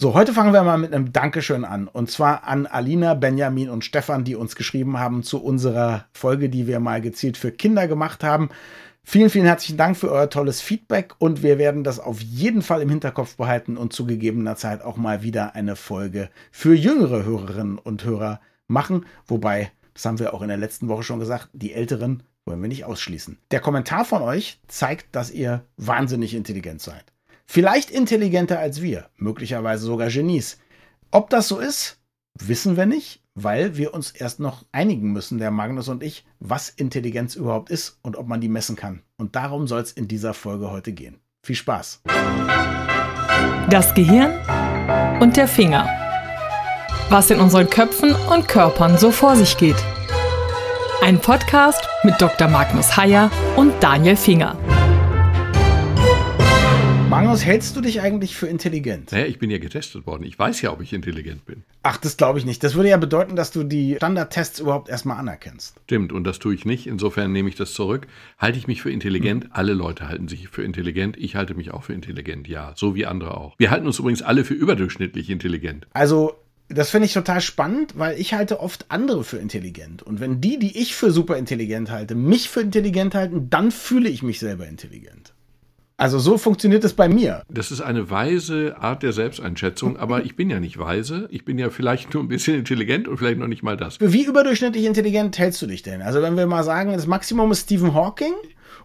So, heute fangen wir mal mit einem Dankeschön an. Und zwar an Alina, Benjamin und Stefan, die uns geschrieben haben zu unserer Folge, die wir mal gezielt für Kinder gemacht haben. Vielen, vielen herzlichen Dank für euer tolles Feedback und wir werden das auf jeden Fall im Hinterkopf behalten und zu gegebener Zeit auch mal wieder eine Folge für jüngere Hörerinnen und Hörer machen. Wobei, das haben wir auch in der letzten Woche schon gesagt, die Älteren wollen wir nicht ausschließen. Der Kommentar von euch zeigt, dass ihr wahnsinnig intelligent seid. Vielleicht intelligenter als wir, möglicherweise sogar Genies. Ob das so ist, wissen wir nicht, weil wir uns erst noch einigen müssen, der Magnus und ich, was Intelligenz überhaupt ist und ob man die messen kann. Und darum soll es in dieser Folge heute gehen. Viel Spaß. Das Gehirn und der Finger. Was in unseren Köpfen und Körpern so vor sich geht. Ein Podcast mit Dr. Magnus Heyer und Daniel Finger. Magnus, hältst du dich eigentlich für intelligent? Naja, ich bin ja getestet worden. Ich weiß ja, ob ich intelligent bin. Ach, das glaube ich nicht. Das würde ja bedeuten, dass du die Standardtests überhaupt erstmal anerkennst. Stimmt, und das tue ich nicht. Insofern nehme ich das zurück. Halte ich mich für intelligent? Hm. Alle Leute halten sich für intelligent. Ich halte mich auch für intelligent, ja. So wie andere auch. Wir halten uns übrigens alle für überdurchschnittlich intelligent. Also, das finde ich total spannend, weil ich halte oft andere für intelligent. Und wenn die, die ich für super intelligent halte, mich für intelligent halten, dann fühle ich mich selber intelligent. Also so funktioniert es bei mir. Das ist eine weise Art der Selbsteinschätzung, aber ich bin ja nicht weise. Ich bin ja vielleicht nur ein bisschen intelligent und vielleicht noch nicht mal das. Wie überdurchschnittlich intelligent hältst du dich denn? Also wenn wir mal sagen, das Maximum ist Stephen Hawking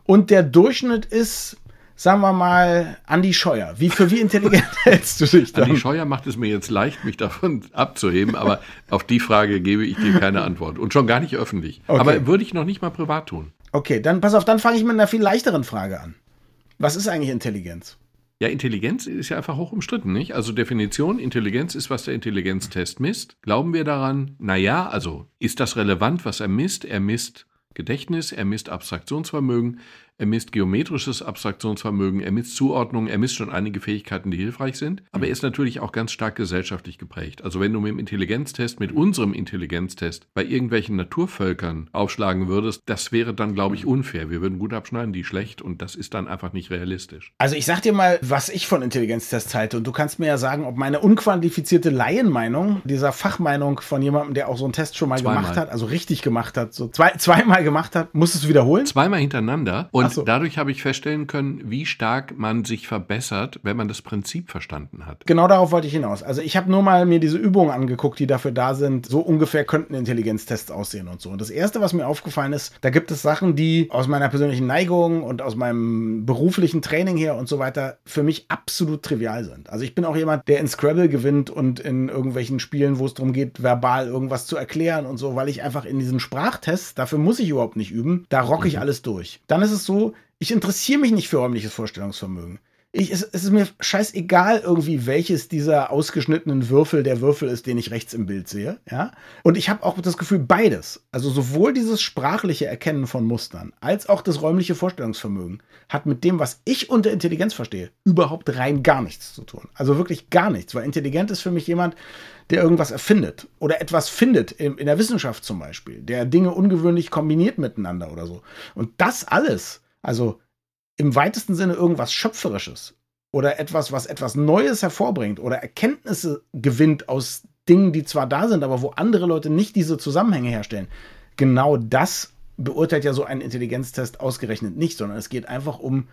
und der Durchschnitt ist sagen wir mal, Andi Scheuer. Wie, für wie intelligent hältst du dich dann? Andi Scheuer macht es mir jetzt leicht, mich davon abzuheben, aber auf die Frage gebe ich dir keine Antwort. Und schon gar nicht öffentlich. Okay. Aber würde ich noch nicht mal privat tun. Okay, dann pass auf, dann fange ich mit einer viel leichteren Frage an. Was ist eigentlich Intelligenz? Ja, Intelligenz ist ja einfach hoch umstritten, nicht? Also Definition, Intelligenz ist, was der Intelligenztest misst. Glauben wir daran? Naja, also ist das relevant, was er misst? Er misst Gedächtnis, er misst Abstraktionsvermögen, er misst geometrisches Abstraktionsvermögen, er misst Zuordnung, er misst schon einige Fähigkeiten, die hilfreich sind. Aber er ist natürlich auch ganz stark gesellschaftlich geprägt. Also wenn du mit dem Intelligenztest, mit unserem Intelligenztest bei irgendwelchen Naturvölkern aufschlagen würdest, das wäre dann, glaube ich, unfair. Wir würden gut abschneiden, die schlecht und das ist dann einfach nicht realistisch. Also ich sag dir mal, was ich von Intelligenztests halte und du kannst mir ja sagen, ob meine unqualifizierte Laienmeinung, dieser Fachmeinung von jemandem, der auch so einen Test schon mal zweimal. gemacht hat, also richtig gemacht hat, so zwei, zweimal gemacht hat, musst du es wiederholen? Zweimal hintereinander und und so. dadurch habe ich feststellen können, wie stark man sich verbessert, wenn man das Prinzip verstanden hat. Genau darauf wollte ich hinaus. Also ich habe nur mal mir diese Übungen angeguckt, die dafür da sind. So ungefähr könnten Intelligenztests aussehen und so. Und das Erste, was mir aufgefallen ist, da gibt es Sachen, die aus meiner persönlichen Neigung und aus meinem beruflichen Training her und so weiter für mich absolut trivial sind. Also ich bin auch jemand, der in Scrabble gewinnt und in irgendwelchen Spielen, wo es darum geht, verbal irgendwas zu erklären und so, weil ich einfach in diesen Sprachtests, dafür muss ich überhaupt nicht üben, da rocke ich mhm. alles durch. Dann ist es so, ich interessiere mich nicht für räumliches Vorstellungsvermögen. Ich, es, es, ist mir scheißegal irgendwie, welches dieser ausgeschnittenen Würfel der Würfel ist, den ich rechts im Bild sehe. Ja? Und ich habe auch das Gefühl, beides, also sowohl dieses sprachliche Erkennen von Mustern als auch das räumliche Vorstellungsvermögen, hat mit dem, was ich unter Intelligenz verstehe, überhaupt rein gar nichts zu tun. Also wirklich gar nichts, weil intelligent ist für mich jemand, der irgendwas erfindet oder etwas findet, in, in der Wissenschaft zum Beispiel, der Dinge ungewöhnlich kombiniert miteinander oder so. Und das alles also im weitesten Sinne irgendwas Schöpferisches oder etwas, was etwas Neues hervorbringt oder Erkenntnisse gewinnt aus Dingen, die zwar da sind, aber wo andere Leute nicht diese Zusammenhänge herstellen. Genau das beurteilt ja so ein Intelligenztest ausgerechnet nicht, sondern es geht einfach um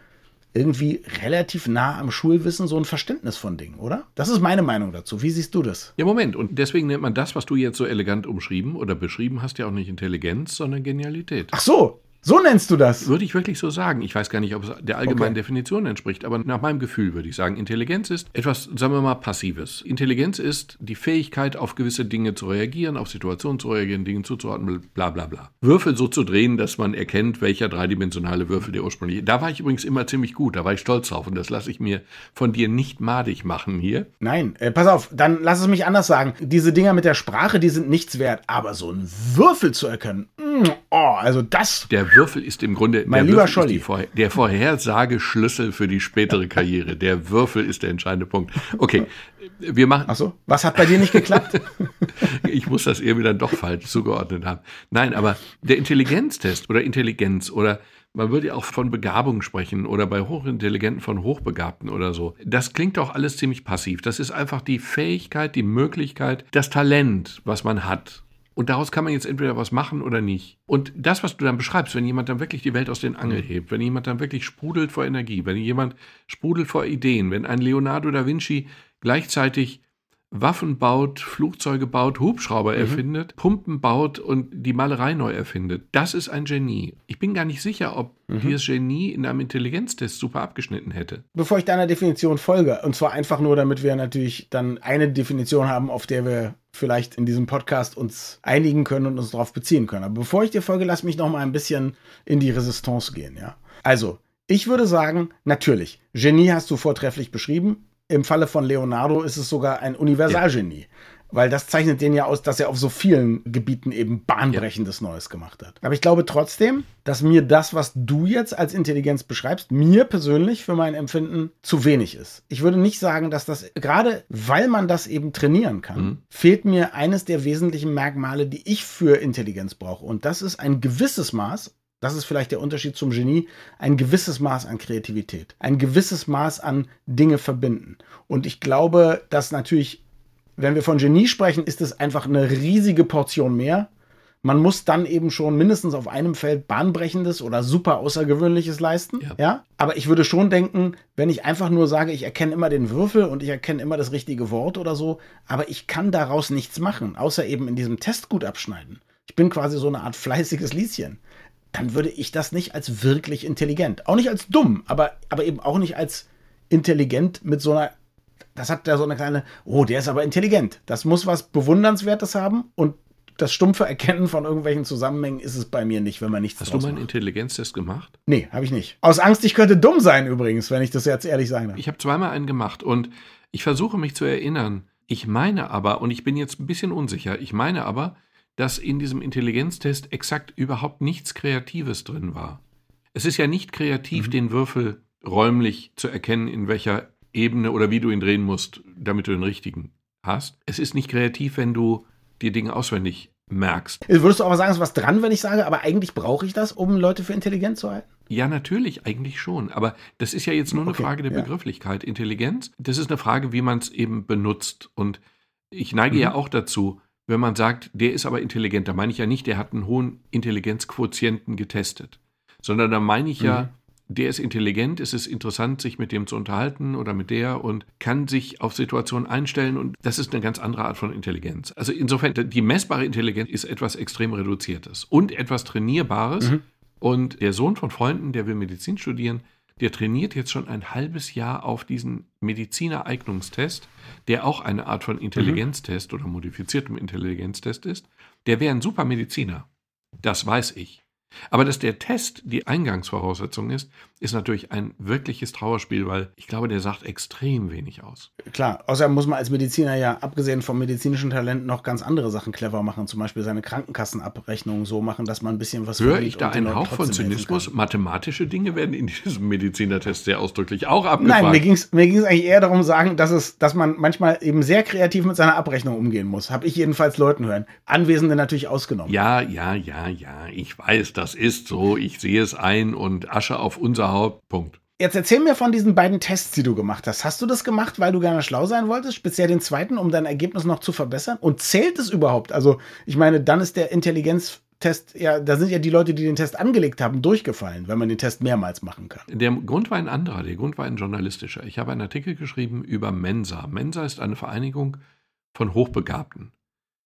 irgendwie relativ nah am Schulwissen so ein Verständnis von Dingen, oder? Das ist meine Meinung dazu. Wie siehst du das? Ja, Moment. Und deswegen nennt man das, was du jetzt so elegant umschrieben oder beschrieben hast, ja auch nicht Intelligenz, sondern Genialität. Ach so, so nennst du das? Würde ich wirklich so sagen. Ich weiß gar nicht, ob es der allgemeinen okay. Definition entspricht, aber nach meinem Gefühl würde ich sagen, Intelligenz ist etwas, sagen wir mal, Passives. Intelligenz ist die Fähigkeit, auf gewisse Dinge zu reagieren, auf Situationen zu reagieren, Dinge zuzuordnen, bla bla bla. Würfel so zu drehen, dass man erkennt, welcher dreidimensionale Würfel der ursprüngliche. Da war ich übrigens immer ziemlich gut, da war ich stolz drauf und das lasse ich mir von dir nicht madig machen hier. Nein, äh, pass auf, dann lass es mich anders sagen. Diese Dinger mit der Sprache, die sind nichts wert, aber so einen Würfel zu erkennen, mm, oh, also das. Der Würfel ist im Grunde mein lieber Scholli. Vor, der Vorhersageschlüssel für die spätere Karriere. Der Würfel ist der entscheidende Punkt. Okay, wir machen. Achso, was hat bei dir nicht geklappt? ich muss das irgendwie dann doch falsch zugeordnet haben. Nein, aber der Intelligenztest oder Intelligenz oder Man würde ja auch von Begabung sprechen oder bei Hochintelligenten von Hochbegabten oder so. Das klingt doch alles ziemlich passiv. Das ist einfach die Fähigkeit, die Möglichkeit, das Talent, was man hat. Und daraus kann man jetzt entweder was machen oder nicht. Und das, was du dann beschreibst, wenn jemand dann wirklich die Welt aus den Angeln hebt, wenn jemand dann wirklich sprudelt vor Energie, wenn jemand sprudelt vor Ideen, wenn ein Leonardo da Vinci gleichzeitig Waffen baut, Flugzeuge baut, Hubschrauber mhm. erfindet, Pumpen baut und die Malerei neu erfindet. Das ist ein Genie. Ich bin gar nicht sicher, ob mhm. dieses Genie in einem Intelligenztest super abgeschnitten hätte. Bevor ich deiner Definition folge, und zwar einfach nur, damit wir natürlich dann eine Definition haben, auf der wir vielleicht in diesem Podcast uns einigen können und uns darauf beziehen können. Aber bevor ich dir folge, lass mich noch mal ein bisschen in die Resistance gehen, ja. Also, ich würde sagen, natürlich, Genie hast du vortrefflich beschrieben. Im Falle von Leonardo ist es sogar ein Universalgenie. Ja. Weil das zeichnet den ja aus, dass er auf so vielen Gebieten eben bahnbrechendes ja. Neues gemacht hat. Aber ich glaube trotzdem, dass mir das, was du jetzt als Intelligenz beschreibst, mir persönlich für mein Empfinden zu wenig ist. Ich würde nicht sagen, dass das, gerade weil man das eben trainieren kann, mhm. fehlt mir eines der wesentlichen Merkmale, die ich für Intelligenz brauche. Und das ist ein gewisses Maß das ist vielleicht der Unterschied zum Genie. Ein gewisses Maß an Kreativität. Ein gewisses Maß an Dinge verbinden. Und ich glaube, dass natürlich, wenn wir von Genie sprechen, ist es einfach eine riesige Portion mehr. Man muss dann eben schon mindestens auf einem Feld bahnbrechendes oder super außergewöhnliches leisten. Ja. ja. Aber ich würde schon denken, wenn ich einfach nur sage, ich erkenne immer den Würfel und ich erkenne immer das richtige Wort oder so, aber ich kann daraus nichts machen, außer eben in diesem Test gut abschneiden. Ich bin quasi so eine Art fleißiges Lieschen dann würde ich das nicht als wirklich intelligent, auch nicht als dumm, aber, aber eben auch nicht als intelligent mit so einer, das hat ja so eine kleine, oh, der ist aber intelligent. Das muss was Bewundernswertes haben und das stumpfe Erkennen von irgendwelchen Zusammenhängen ist es bei mir nicht, wenn man nichts Hast du mal einen Intelligenztest gemacht? Nee, habe ich nicht. Aus Angst, ich könnte dumm sein übrigens, wenn ich das jetzt ehrlich sage. Ich habe zweimal einen gemacht und ich versuche mich zu erinnern. Ich meine aber, und ich bin jetzt ein bisschen unsicher, ich meine aber, dass in diesem Intelligenztest exakt überhaupt nichts Kreatives drin war. Es ist ja nicht kreativ, mhm. den Würfel räumlich zu erkennen, in welcher Ebene oder wie du ihn drehen musst, damit du den richtigen hast. Es ist nicht kreativ, wenn du die Dinge auswendig merkst. Würdest du aber sagen, es ist was dran, wenn ich sage, aber eigentlich brauche ich das, um Leute für intelligent zu halten? Ja, natürlich, eigentlich schon. Aber das ist ja jetzt nur eine okay, Frage der ja. Begrifflichkeit. Intelligenz, das ist eine Frage, wie man es eben benutzt. Und ich neige mhm. ja auch dazu, wenn man sagt, der ist aber intelligent, da meine ich ja nicht, der hat einen hohen Intelligenzquotienten getestet, sondern da meine ich mhm. ja, der ist intelligent, es ist interessant, sich mit dem zu unterhalten oder mit der und kann sich auf Situationen einstellen und das ist eine ganz andere Art von Intelligenz. Also insofern, die messbare Intelligenz ist etwas extrem Reduziertes und etwas Trainierbares. Mhm. Und der Sohn von Freunden, der will Medizin studieren, der trainiert jetzt schon ein halbes Jahr auf diesen Medizinereignungstest, der auch eine Art von Intelligenztest mhm. oder modifiziertem Intelligenztest ist. Der wäre ein super Mediziner. Das weiß ich. Aber dass der Test die Eingangsvoraussetzung ist, ist natürlich ein wirkliches Trauerspiel, weil ich glaube, der sagt extrem wenig aus. Klar, außerdem muss man als Mediziner ja, abgesehen vom medizinischen Talent, noch ganz andere Sachen clever machen. Zum Beispiel seine Krankenkassenabrechnung so machen, dass man ein bisschen was Höre ich da einen Hauch von Zynismus? Mathematische Dinge werden in diesem Medizinertest sehr ausdrücklich auch abgefragt. Nein, mir ging es mir ging's eigentlich eher darum sagen, dass, es, dass man manchmal eben sehr kreativ mit seiner Abrechnung umgehen muss. Habe ich jedenfalls Leuten hören. Anwesende natürlich ausgenommen. Ja, ja, ja, ja. Ich weiß, das ist so. Ich sehe es ein und Asche auf unser Hauptpunkt. Jetzt erzähl mir von diesen beiden Tests, die du gemacht hast. Hast du das gemacht, weil du gerne schlau sein wolltest, speziell den zweiten, um dein Ergebnis noch zu verbessern? Und zählt es überhaupt? Also, ich meine, dann ist der Intelligenztest, ja, da sind ja die Leute, die den Test angelegt haben, durchgefallen, wenn man den Test mehrmals machen kann. Der Grund war ein anderer, der Grund war ein journalistischer. Ich habe einen Artikel geschrieben über Mensa. Mensa ist eine Vereinigung von Hochbegabten.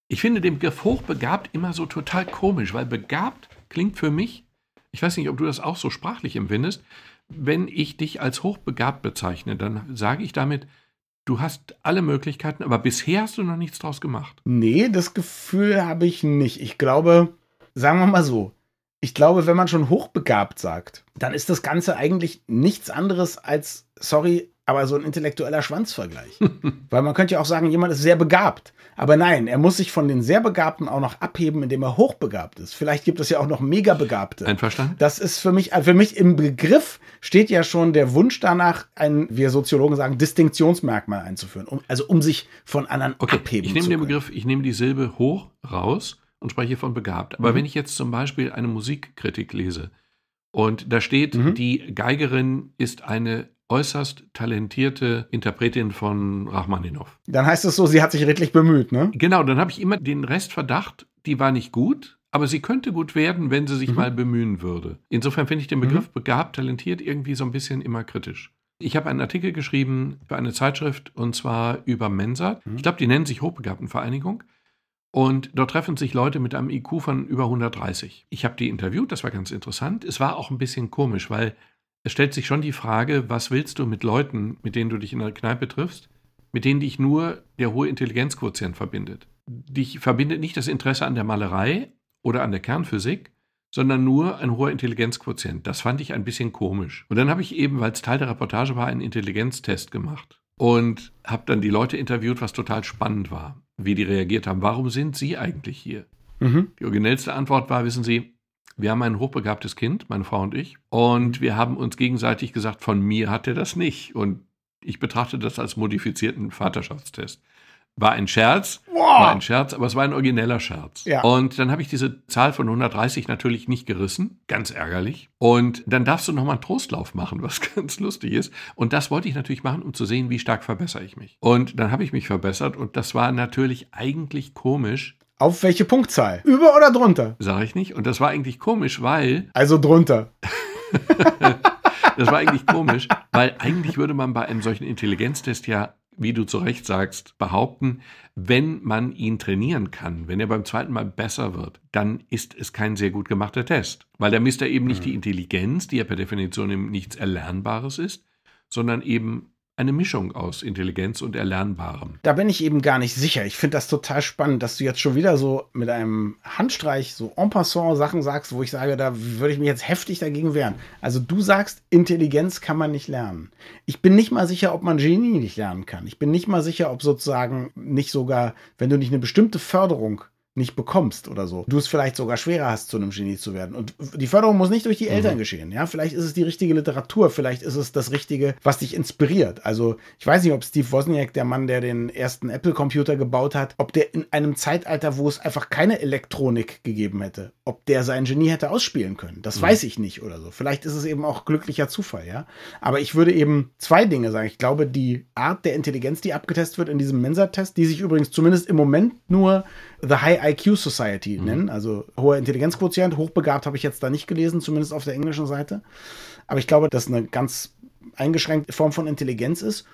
Ich finde den Begriff hochbegabt immer so total komisch, weil begabt klingt für mich, ich weiß nicht, ob du das auch so sprachlich empfindest, wenn ich dich als hochbegabt bezeichne, dann sage ich damit, du hast alle Möglichkeiten, aber bisher hast du noch nichts draus gemacht. Nee, das Gefühl habe ich nicht. Ich glaube, sagen wir mal so, ich glaube, wenn man schon hochbegabt sagt, dann ist das Ganze eigentlich nichts anderes als, sorry, aber so ein intellektueller Schwanzvergleich. Weil man könnte ja auch sagen, jemand ist sehr begabt. Aber nein, er muss sich von den sehr Begabten auch noch abheben, indem er hochbegabt ist. Vielleicht gibt es ja auch noch mega Begabte. Einverstanden? Das ist für mich, für mich im Begriff steht ja schon der Wunsch danach, ein, wir Soziologen sagen, Distinktionsmerkmal einzuführen. Um, also um sich von anderen okay, abheben ich nehme den Begriff, ich nehme die Silbe hoch raus und spreche von begabt. Aber mhm. wenn ich jetzt zum Beispiel eine Musikkritik lese, Und da steht, mhm. die Geigerin ist eine äußerst talentierte Interpretin von Rachmaninow. Dann heißt es so, sie hat sich redlich bemüht, ne? Genau, dann habe ich immer den Restverdacht, die war nicht gut, aber sie könnte gut werden, wenn sie sich mhm. mal bemühen würde. Insofern finde ich den Begriff mhm. begabt, talentiert irgendwie so ein bisschen immer kritisch. Ich habe einen Artikel geschrieben für eine Zeitschrift und zwar über Mensa. Mhm. Ich glaube, die nennen sich Hochbegabtenvereinigung. Und dort treffen sich Leute mit einem IQ von über 130. Ich habe die interviewt, das war ganz interessant. Es war auch ein bisschen komisch, weil es stellt sich schon die Frage, was willst du mit Leuten, mit denen du dich in der Kneipe triffst, mit denen dich nur der hohe Intelligenzquotient verbindet. Dich verbindet nicht das Interesse an der Malerei oder an der Kernphysik, sondern nur ein hoher Intelligenzquotient. Das fand ich ein bisschen komisch. Und dann habe ich eben, weil es Teil der Reportage war, einen Intelligenztest gemacht und habe dann die Leute interviewt, was total spannend war, wie die reagiert haben. Warum sind Sie eigentlich hier? Mhm. Die originellste Antwort war, wissen Sie, wir haben ein hochbegabtes Kind, meine Frau und ich, und wir haben uns gegenseitig gesagt, von mir hat er das nicht. Und ich betrachte das als modifizierten Vaterschaftstest. War ein Scherz, wow. war ein Scherz, aber es war ein origineller Scherz. Ja. Und dann habe ich diese Zahl von 130 natürlich nicht gerissen, ganz ärgerlich. Und dann darfst du nochmal einen Trostlauf machen, was ganz lustig ist. Und das wollte ich natürlich machen, um zu sehen, wie stark verbessere ich mich. Und dann habe ich mich verbessert und das war natürlich eigentlich komisch, auf welche Punktzahl? Über oder drunter? Sag ich nicht. Und das war eigentlich komisch, weil. Also drunter. das war eigentlich komisch, weil eigentlich würde man bei einem solchen Intelligenztest ja, wie du zu Recht sagst, behaupten, wenn man ihn trainieren kann, wenn er beim zweiten Mal besser wird, dann ist es kein sehr gut gemachter Test. Weil da misst er eben nicht die Intelligenz, die ja per Definition eben nichts Erlernbares ist, sondern eben eine Mischung aus Intelligenz und Erlernbarem. Da bin ich eben gar nicht sicher. Ich finde das total spannend, dass du jetzt schon wieder so mit einem Handstreich so en passant Sachen sagst, wo ich sage, da würde ich mich jetzt heftig dagegen wehren. Also du sagst, Intelligenz kann man nicht lernen. Ich bin nicht mal sicher, ob man Genie nicht lernen kann. Ich bin nicht mal sicher, ob sozusagen nicht sogar, wenn du nicht eine bestimmte Förderung nicht bekommst oder so. Du es vielleicht sogar schwerer hast, zu einem Genie zu werden. Und die Förderung muss nicht durch die Eltern mhm. geschehen. Ja, vielleicht ist es die richtige Literatur, vielleicht ist es das Richtige, was dich inspiriert. Also ich weiß nicht, ob Steve Wozniak, der Mann, der den ersten Apple-Computer gebaut hat, ob der in einem Zeitalter, wo es einfach keine Elektronik gegeben hätte, ob der sein Genie hätte ausspielen können. Das mhm. weiß ich nicht oder so. Vielleicht ist es eben auch glücklicher Zufall, ja. Aber ich würde eben zwei Dinge sagen. Ich glaube, die Art der Intelligenz, die abgetestet wird in diesem Mensa-Test, die sich übrigens zumindest im Moment nur The High IQ Society mhm. nennen. Also hoher Intelligenzquotient, hochbegabt habe ich jetzt da nicht gelesen, zumindest auf der englischen Seite. Aber ich glaube, dass eine ganz eingeschränkte Form von Intelligenz ist.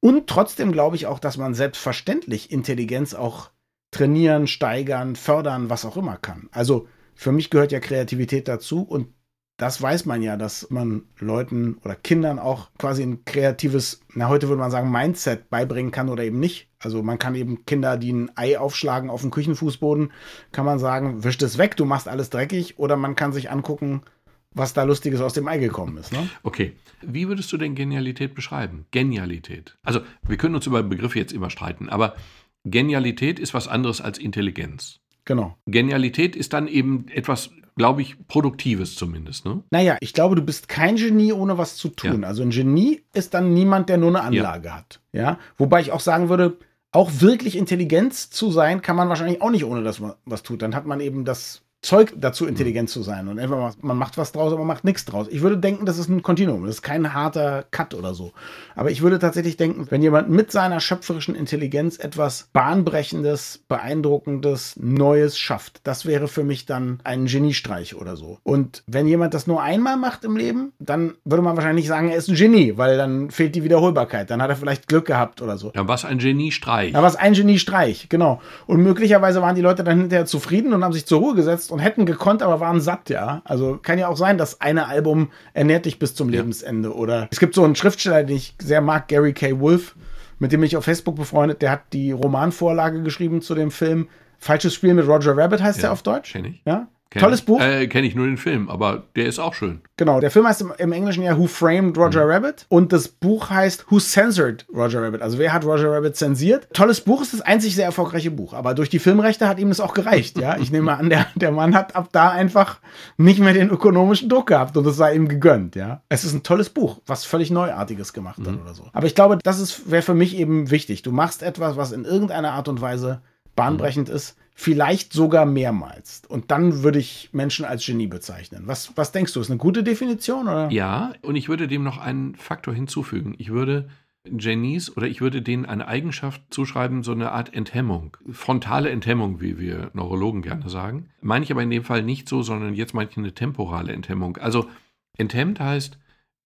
Und trotzdem glaube ich auch, dass man selbstverständlich Intelligenz auch trainieren, steigern, fördern, was auch immer kann. Also für mich gehört ja Kreativität dazu und das weiß man ja, dass man Leuten oder Kindern auch quasi ein kreatives, na heute würde man sagen, Mindset beibringen kann oder eben nicht. Also man kann eben Kinder, die ein Ei aufschlagen auf dem Küchenfußboden, kann man sagen, wisch es weg, du machst alles dreckig. Oder man kann sich angucken, was da Lustiges aus dem Ei gekommen ist. Ne? Okay. Wie würdest du denn Genialität beschreiben? Genialität. Also wir können uns über Begriffe jetzt immer streiten, aber Genialität ist was anderes als Intelligenz. Genau. Genialität ist dann eben etwas glaube ich, Produktives zumindest. Ne? Naja, ich glaube, du bist kein Genie, ohne was zu tun. Ja. Also ein Genie ist dann niemand, der nur eine Anlage ja. hat. Ja, wobei ich auch sagen würde, auch wirklich Intelligenz zu sein, kann man wahrscheinlich auch nicht, ohne dass man was tut. Dann hat man eben das Zeug dazu, intelligent zu sein. Und entweder man macht was draus, aber man macht nichts draus. Ich würde denken, das ist ein Kontinuum. Das ist kein harter Cut oder so. Aber ich würde tatsächlich denken, wenn jemand mit seiner schöpferischen Intelligenz etwas Bahnbrechendes, Beeindruckendes, Neues schafft, das wäre für mich dann ein Geniestreich oder so. Und wenn jemand das nur einmal macht im Leben, dann würde man wahrscheinlich sagen, er ist ein Genie, weil dann fehlt die Wiederholbarkeit. Dann hat er vielleicht Glück gehabt oder so. Ja, was ein Geniestreich. Ja, was ein Geniestreich, genau. Und möglicherweise waren die Leute dann hinterher zufrieden und haben sich zur Ruhe gesetzt und hätten gekonnt, aber waren satt, ja. Also kann ja auch sein, dass eine Album ernährt dich bis zum ja. Lebensende. Oder es gibt so einen Schriftsteller, den ich sehr mag, Gary K. Wolf, mit dem ich auf Facebook befreundet, der hat die Romanvorlage geschrieben zu dem Film Falsches Spiel mit Roger Rabbit heißt ja, der auf Deutsch. Kenn ich. Ja, Kenn Tolles Buch. Äh, Kenne ich nur den Film, aber der ist auch schön. Genau, der Film heißt im, im Englischen ja Who Framed Roger mhm. Rabbit und das Buch heißt Who Censored Roger Rabbit. Also wer hat Roger Rabbit zensiert? Tolles Buch ist das einzig sehr erfolgreiche Buch, aber durch die Filmrechte hat ihm das auch gereicht. Ja, ich nehme an, der, der Mann hat ab da einfach nicht mehr den ökonomischen Druck gehabt und es sei ihm gegönnt. Ja, es ist ein tolles Buch, was völlig Neuartiges gemacht hat mhm. oder so. Aber ich glaube, das ist wäre für mich eben wichtig. Du machst etwas, was in irgendeiner Art und Weise bahnbrechend mhm. ist, vielleicht sogar mehrmals. Und dann würde ich Menschen als Genie bezeichnen. Was, was denkst du, ist eine gute Definition? Oder? Ja, und ich würde dem noch einen Faktor hinzufügen. Ich würde Genies oder ich würde denen eine Eigenschaft zuschreiben, so eine Art Enthemmung. Frontale Enthemmung, wie wir Neurologen gerne sagen. Meine ich aber in dem Fall nicht so, sondern jetzt meine ich eine temporale Enthemmung. Also enthemmt heißt,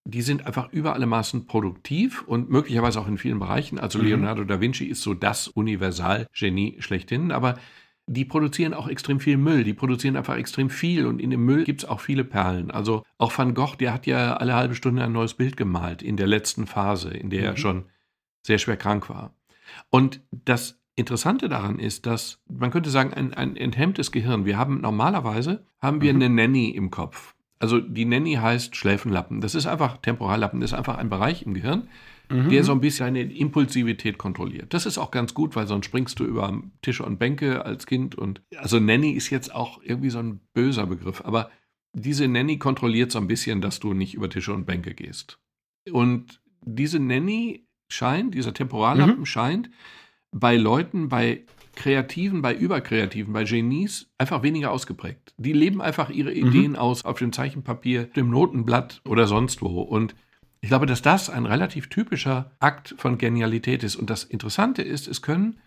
die sind einfach über alle Maßen produktiv und möglicherweise auch in vielen Bereichen. Also mhm. Leonardo da Vinci ist so das Universalgenie schlechthin, aber die produzieren auch extrem viel Müll. Die produzieren einfach extrem viel und in dem Müll gibt es auch viele Perlen. Also auch Van Gogh, der hat ja alle halbe Stunde ein neues Bild gemalt in der letzten Phase, in der mhm. er schon sehr schwer krank war. Und das Interessante daran ist, dass man könnte sagen, ein, ein enthemmtes Gehirn. Wir haben normalerweise haben wir mhm. eine Nanny im Kopf. Also die Nanny heißt Schläfenlappen. Das ist einfach Temporallappen. Das ist einfach ein Bereich im Gehirn, mhm. der so ein bisschen deine Impulsivität kontrolliert. Das ist auch ganz gut, weil sonst springst du über Tische und Bänke als Kind und also Nanny ist jetzt auch irgendwie so ein böser Begriff, aber diese Nanny kontrolliert so ein bisschen, dass du nicht über Tische und Bänke gehst. Und diese Nanny scheint, dieser Temporallappen mhm. scheint bei Leuten, bei Kreativen, bei Überkreativen, bei Genies einfach weniger ausgeprägt. Die leben einfach ihre mhm. Ideen aus auf dem Zeichenpapier, dem Notenblatt oder sonst wo. Und ich glaube, dass das ein relativ typischer Akt von Genialität ist. Und das Interessante ist, es können,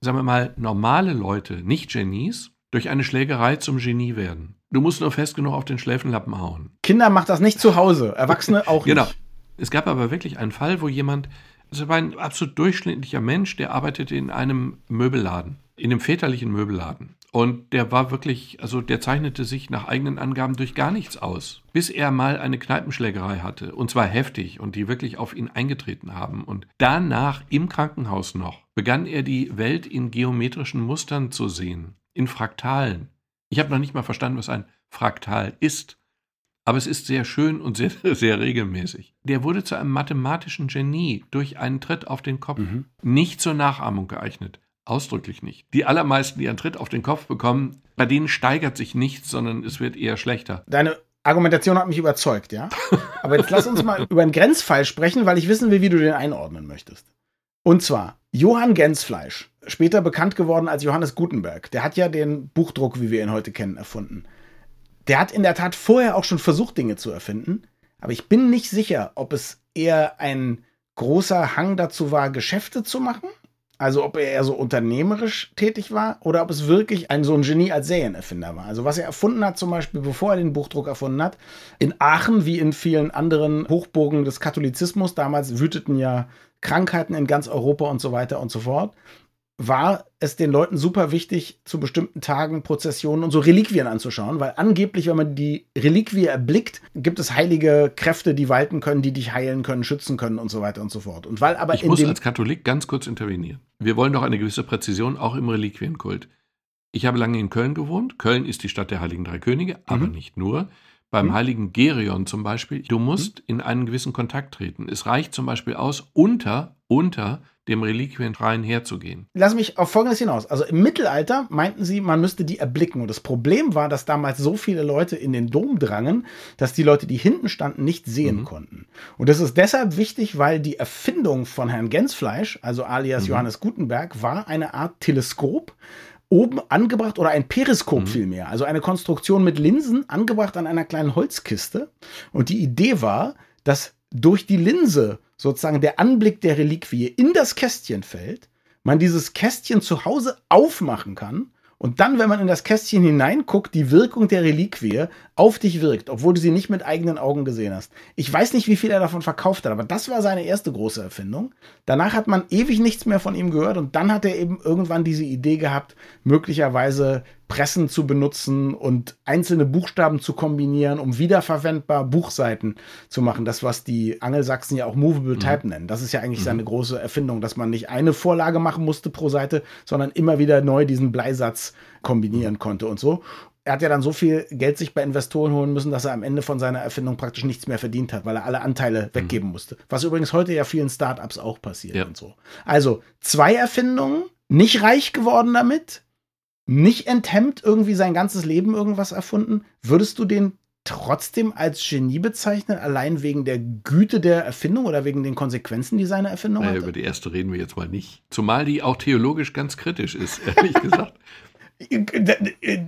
sagen wir mal, normale Leute, nicht Genies, durch eine Schlägerei zum Genie werden. Du musst nur fest genug auf den Schläfenlappen hauen. Kinder macht das nicht zu Hause, Erwachsene auch genau. nicht. Genau. Es gab aber wirklich einen Fall, wo jemand, das war ein absolut durchschnittlicher Mensch, der arbeitete in einem Möbelladen, in einem väterlichen Möbelladen. Und der war wirklich, also der zeichnete sich nach eigenen Angaben durch gar nichts aus, bis er mal eine Kneipenschlägerei hatte, und zwar heftig, und die wirklich auf ihn eingetreten haben. Und danach im Krankenhaus noch begann er die Welt in geometrischen Mustern zu sehen, in Fraktalen. Ich habe noch nicht mal verstanden, was ein Fraktal ist, aber es ist sehr schön und sehr, sehr regelmäßig. Der wurde zu einem mathematischen Genie durch einen Tritt auf den Kopf, mhm. nicht zur Nachahmung geeignet. Ausdrücklich nicht. Die allermeisten, die einen Tritt auf den Kopf bekommen, bei denen steigert sich nichts, sondern es wird eher schlechter. Deine Argumentation hat mich überzeugt, ja. Aber jetzt lass uns mal über einen Grenzfall sprechen, weil ich wissen will, wie du den einordnen möchtest. Und zwar Johann Gensfleisch, später bekannt geworden als Johannes Gutenberg. Der hat ja den Buchdruck, wie wir ihn heute kennen, erfunden. Der hat in der Tat vorher auch schon versucht, Dinge zu erfinden. Aber ich bin nicht sicher, ob es eher ein großer Hang dazu war, Geschäfte zu machen also ob er eher so unternehmerisch tätig war oder ob es wirklich ein so ein Genie als Serienerfinder war. Also was er erfunden hat, zum Beispiel bevor er den Buchdruck erfunden hat, in Aachen wie in vielen anderen Hochburgen des Katholizismus, damals wüteten ja Krankheiten in ganz Europa und so weiter und so fort war es den Leuten super wichtig, zu bestimmten Tagen Prozessionen und so Reliquien anzuschauen, weil angeblich, wenn man die Reliquie erblickt, gibt es heilige Kräfte, die walten können, die dich heilen können, schützen können und so weiter und so fort. Und weil aber ich muss als Katholik ganz kurz intervenieren. Wir wollen doch eine gewisse Präzision auch im Reliquienkult. Ich habe lange in Köln gewohnt. Köln ist die Stadt der Heiligen Drei Könige, aber mhm. nicht nur. Beim mhm. heiligen Gerion zum Beispiel, du musst mhm. in einen gewissen Kontakt treten. Es reicht zum Beispiel aus, unter, unter dem Reliquienschrein herzugehen. Lass mich auf Folgendes hinaus. Also im Mittelalter meinten sie, man müsste die erblicken. Und das Problem war, dass damals so viele Leute in den Dom drangen, dass die Leute, die hinten standen, nicht sehen mhm. konnten. Und das ist deshalb wichtig, weil die Erfindung von Herrn Gensfleisch, also alias mhm. Johannes Gutenberg, war eine Art Teleskop, oben angebracht oder ein Periskop mhm. vielmehr, also eine Konstruktion mit Linsen angebracht an einer kleinen Holzkiste. Und die Idee war, dass durch die Linse sozusagen der Anblick der Reliquie in das Kästchen fällt, man dieses Kästchen zu Hause aufmachen kann und dann, wenn man in das Kästchen hineinguckt, die Wirkung der Reliquie auf dich wirkt, obwohl du sie nicht mit eigenen Augen gesehen hast. Ich weiß nicht, wie viel er davon verkauft hat, aber das war seine erste große Erfindung. Danach hat man ewig nichts mehr von ihm gehört und dann hat er eben irgendwann diese Idee gehabt, möglicherweise Pressen zu benutzen und einzelne Buchstaben zu kombinieren, um wiederverwendbar Buchseiten zu machen. Das, was die Angelsachsen ja auch Movable mhm. Type nennen. Das ist ja eigentlich mhm. seine große Erfindung, dass man nicht eine Vorlage machen musste pro Seite, sondern immer wieder neu diesen Bleisatz kombinieren mhm. konnte und so. Er hat ja dann so viel Geld sich bei Investoren holen müssen, dass er am Ende von seiner Erfindung praktisch nichts mehr verdient hat, weil er alle Anteile mhm. weggeben musste. Was übrigens heute ja vielen Startups auch passiert ja. und so. Also zwei Erfindungen, nicht reich geworden damit, nicht enthemmt irgendwie sein ganzes Leben irgendwas erfunden, würdest du den trotzdem als Genie bezeichnen, allein wegen der Güte der Erfindung oder wegen den Konsequenzen, die seine Erfindung naja, hatte? Über die erste reden wir jetzt mal nicht. Zumal die auch theologisch ganz kritisch ist, ehrlich gesagt.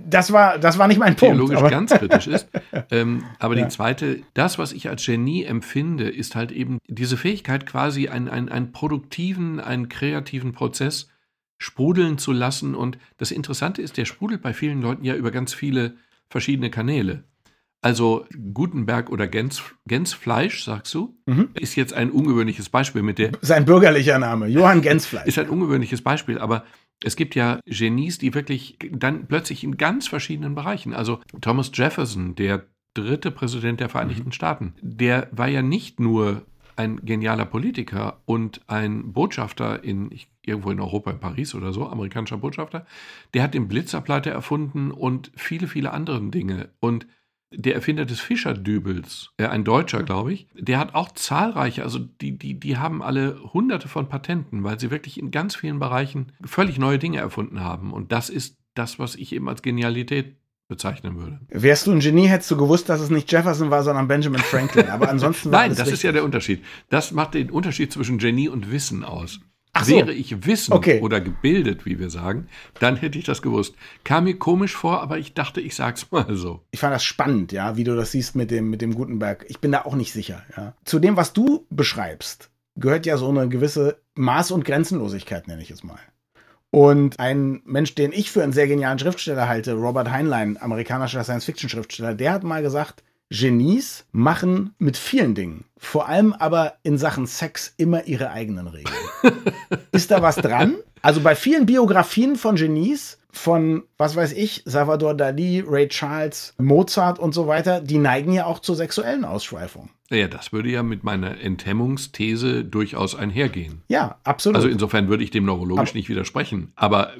Das war, das war nicht mein Punkt. Theologisch ganz kritisch ist. Ähm, aber Ja. die zweite, das, was ich als Genie empfinde, ist halt eben diese Fähigkeit, quasi einen, einen, einen produktiven, einen kreativen Prozess sprudeln zu lassen. Und das Interessante ist, der sprudelt bei vielen Leuten ja über ganz viele verschiedene Kanäle. Also Gutenberg oder Gänz, Gänzfleisch, sagst du, Mhm. ist jetzt ein ungewöhnliches Beispiel mit der Sein bürgerlicher Name, Johann Gensfleisch. ist ein ungewöhnliches Beispiel, aber es gibt ja Genies, die wirklich dann plötzlich in ganz verschiedenen Bereichen, also Thomas Jefferson, der dritte Präsident der Vereinigten Staaten, der war ja nicht nur ein genialer Politiker und ein Botschafter in ich, irgendwo in Europa, in Paris oder so, amerikanischer Botschafter, der hat den Blitzableiter erfunden und viele, viele andere Dinge. Und der Erfinder des Fischerdübels, äh, ein Deutscher, glaube ich, der hat auch zahlreiche, also die, die, die haben alle hunderte von Patenten, weil sie wirklich in ganz vielen Bereichen völlig neue Dinge erfunden haben. Und das ist das, was ich eben als Genialität bezeichnen würde. Wärst du ein Genie, hättest du gewusst, dass es nicht Jefferson war, sondern Benjamin Franklin. Aber ansonsten war Nein, das ist richtig. ja der Unterschied. Das macht den Unterschied zwischen Genie und Wissen aus. Ach so. Wäre ich wissend Okay. oder gebildet, wie wir sagen, dann hätte ich das gewusst. Kam mir komisch vor, aber ich dachte, ich sag's mal so. Ich fand das spannend, ja, wie du das siehst mit dem, mit dem Gutenberg. Ich bin da auch nicht sicher, ja. Zu dem, was du beschreibst, gehört ja so eine gewisse Maß- und Grenzenlosigkeit, nenne ich es mal. Und ein Mensch, den ich für einen sehr genialen Schriftsteller halte, Robert Heinlein, amerikanischer Science-Fiction-Schriftsteller, der hat mal gesagt, Genies machen mit vielen Dingen, vor allem aber in Sachen Sex, immer ihre eigenen Regeln. Ist da was dran? Also bei vielen Biografien von Genies, von, was weiß ich, Salvador Dali, Ray Charles, Mozart und so weiter, die neigen ja auch zur sexuellen Ausschweifung. Ja, das würde ja mit meiner Enthemmungsthese durchaus einhergehen. Ja, absolut. Also insofern würde ich dem neurologisch nicht widersprechen. Aber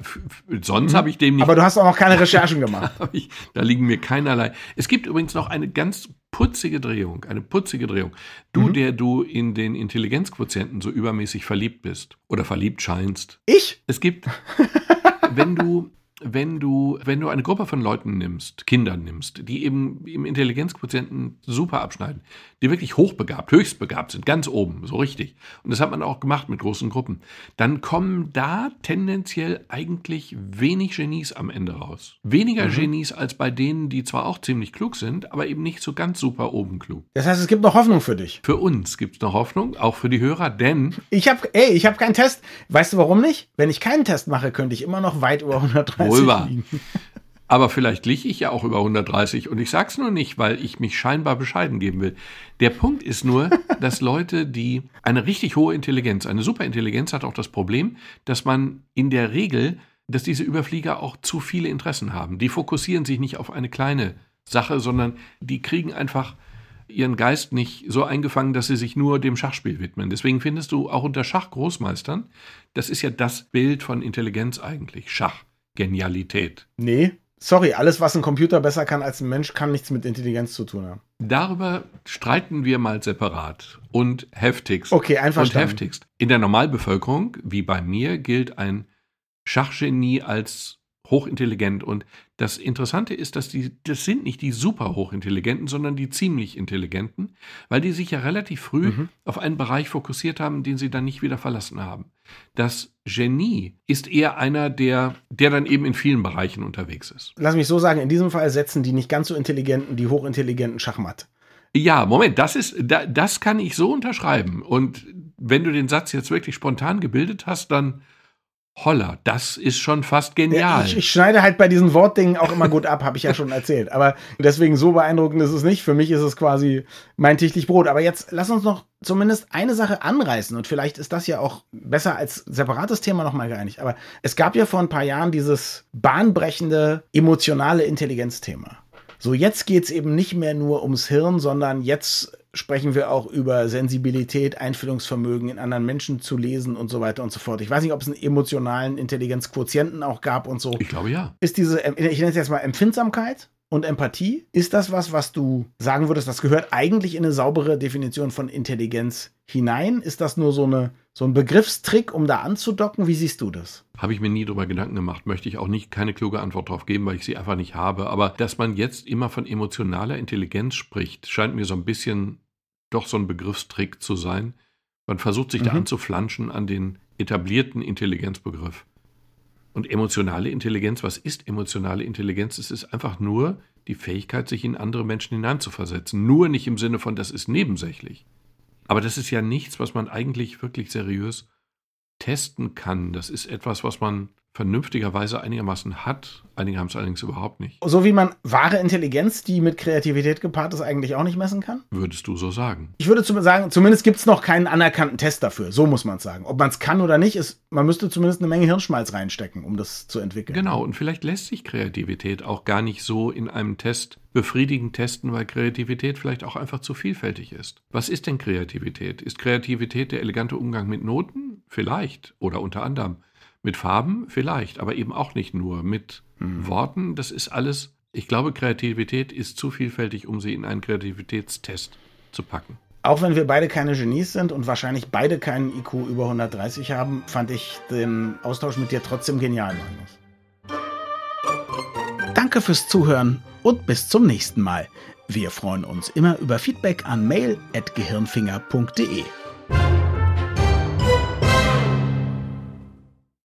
sonst habe ich dem nicht. aber du hast auch noch keine Recherchen gemacht. hab ich, da liegen mir keinerlei. Es gibt übrigens noch eine ganz putzige Drehung, eine putzige Drehung. Du, Mhm. der du in den Intelligenzquotienten so übermäßig verliebt bist oder verliebt scheinst. Ich? Es gibt, wenn du, wenn du, wenn du eine Gruppe von Leuten nimmst, Kindern nimmst, die eben im Intelligenzquotienten super abschneiden, die wirklich hochbegabt, höchstbegabt sind, ganz oben, so richtig. Und das hat man auch gemacht mit großen Gruppen. Dann kommen da tendenziell eigentlich wenig Genies am Ende raus. Weniger Genies als bei denen, die zwar auch ziemlich klug sind, aber eben nicht so ganz super oben klug. Das heißt, es gibt noch Hoffnung für dich. Für uns gibt es noch Hoffnung, auch für die Hörer, denn Ich habe, ey, ich habe keinen Test. Weißt du warum nicht? Wenn ich keinen Test mache, könnte ich immer noch weit über 130 Liegen. Aber vielleicht liege ich ja auch über 130 und ich sag's nur nicht, weil ich mich scheinbar bescheiden geben will. Der Punkt ist nur, dass Leute, die eine richtig hohe Intelligenz, eine Superintelligenz hat auch das Problem, dass man in der Regel, dass diese Überflieger auch zu viele Interessen haben. Die fokussieren sich nicht auf eine kleine Sache, sondern die kriegen einfach ihren Geist nicht so eingefangen, dass sie sich nur dem Schachspiel widmen. Deswegen findest du auch unter Schachgroßmeistern, das ist ja das Bild von Intelligenz eigentlich, Schach, Genialität. Nee, sorry, alles, was ein Computer besser kann als ein Mensch, kann nichts mit Intelligenz zu tun haben. Darüber streiten wir mal separat und heftigst. Okay, und einverstanden. heftigst. In der Normalbevölkerung, wie bei mir, gilt ein Schachgenie als hochintelligent. Und das Interessante ist, dass die, das sind nicht die super hochintelligenten, sondern die ziemlich intelligenten, weil die sich ja relativ früh Mhm. auf einen Bereich fokussiert haben, den sie dann nicht wieder verlassen haben. Das Genie ist eher einer, der, der dann eben in vielen Bereichen unterwegs ist. Lass mich so sagen, in diesem Fall setzen die nicht ganz so intelligenten, die hochintelligenten Schachmatt. Ja, Moment, das ist, da, das kann ich so unterschreiben. Und wenn du den Satz jetzt wirklich spontan gebildet hast, dann holla, das ist schon fast genial. ich, ich schneide halt bei diesen Wortdingen auch immer gut ab, habe ich ja schon erzählt. Aber deswegen so beeindruckend ist es nicht. Für mich ist es quasi mein täglich Brot. Aber jetzt lass uns noch zumindest eine Sache anreißen. Und vielleicht ist das ja auch besser als separates Thema nochmal geeinigt. Aber es gab ja vor ein paar Jahren dieses bahnbrechende emotionale Intelligenzthema. So, jetzt geht's eben nicht mehr nur ums Hirn, sondern jetzt sprechen wir auch über Sensibilität, Einfühlungsvermögen in anderen Menschen zu lesen und so weiter und so fort. Ich weiß nicht, ob es einen emotionalen Intelligenzquotienten auch gab und so. Ich glaube ja. Ist diese, ich nenne es jetzt mal Empfindsamkeit und Empathie, ist das was, was du sagen würdest, das gehört eigentlich in eine saubere Definition von Intelligenz hinein? Ist das nur so eine so ein Begriffstrick, um da anzudocken. Wie siehst du das? Habe ich mir nie darüber Gedanken gemacht, möchte ich auch nicht keine kluge Antwort darauf geben, weil ich sie einfach nicht habe. Aber dass man jetzt immer von emotionaler Intelligenz spricht, scheint mir so ein bisschen doch so ein Begriffstrick zu sein. Man versucht sich mhm. da anzuflanschen an den etablierten Intelligenzbegriff. Und emotionale Intelligenz, was ist emotionale Intelligenz? Es ist einfach nur die Fähigkeit, sich in andere Menschen hineinzuversetzen. Nur nicht im Sinne von, das ist nebensächlich. Aber das ist ja nichts, was man eigentlich wirklich seriös testen kann. Das ist etwas, was man vernünftigerweise einigermaßen hat. Einige haben es allerdings überhaupt nicht. So wie man wahre Intelligenz, die mit Kreativität gepaart ist, eigentlich auch nicht messen kann? Würdest du so sagen? Ich würde sagen, zumindest gibt es noch keinen anerkannten Test dafür. So muss man es sagen. Ob man es kann oder nicht, ist, man müsste zumindest eine Menge Hirnschmalz reinstecken, um das zu entwickeln. Genau, und vielleicht lässt sich Kreativität auch gar nicht so in einem Test befriedigend testen, weil Kreativität vielleicht auch einfach zu vielfältig ist. Was ist denn Kreativität? Ist Kreativität der elegante Umgang mit Noten? Vielleicht oder unter anderem. Mit Farben vielleicht, aber eben auch nicht nur. Mit mhm. Worten, das ist alles. Ich glaube, Kreativität ist zu vielfältig, um sie in einen Kreativitätstest zu packen. Auch wenn wir beide keine Genies sind und wahrscheinlich beide keinen IQ über 130 haben, fand ich den Austausch mit dir trotzdem genial, Magnus. Danke fürs Zuhören und bis zum nächsten Mal. Wir freuen uns immer über Feedback an mail.gehirnfinger.de.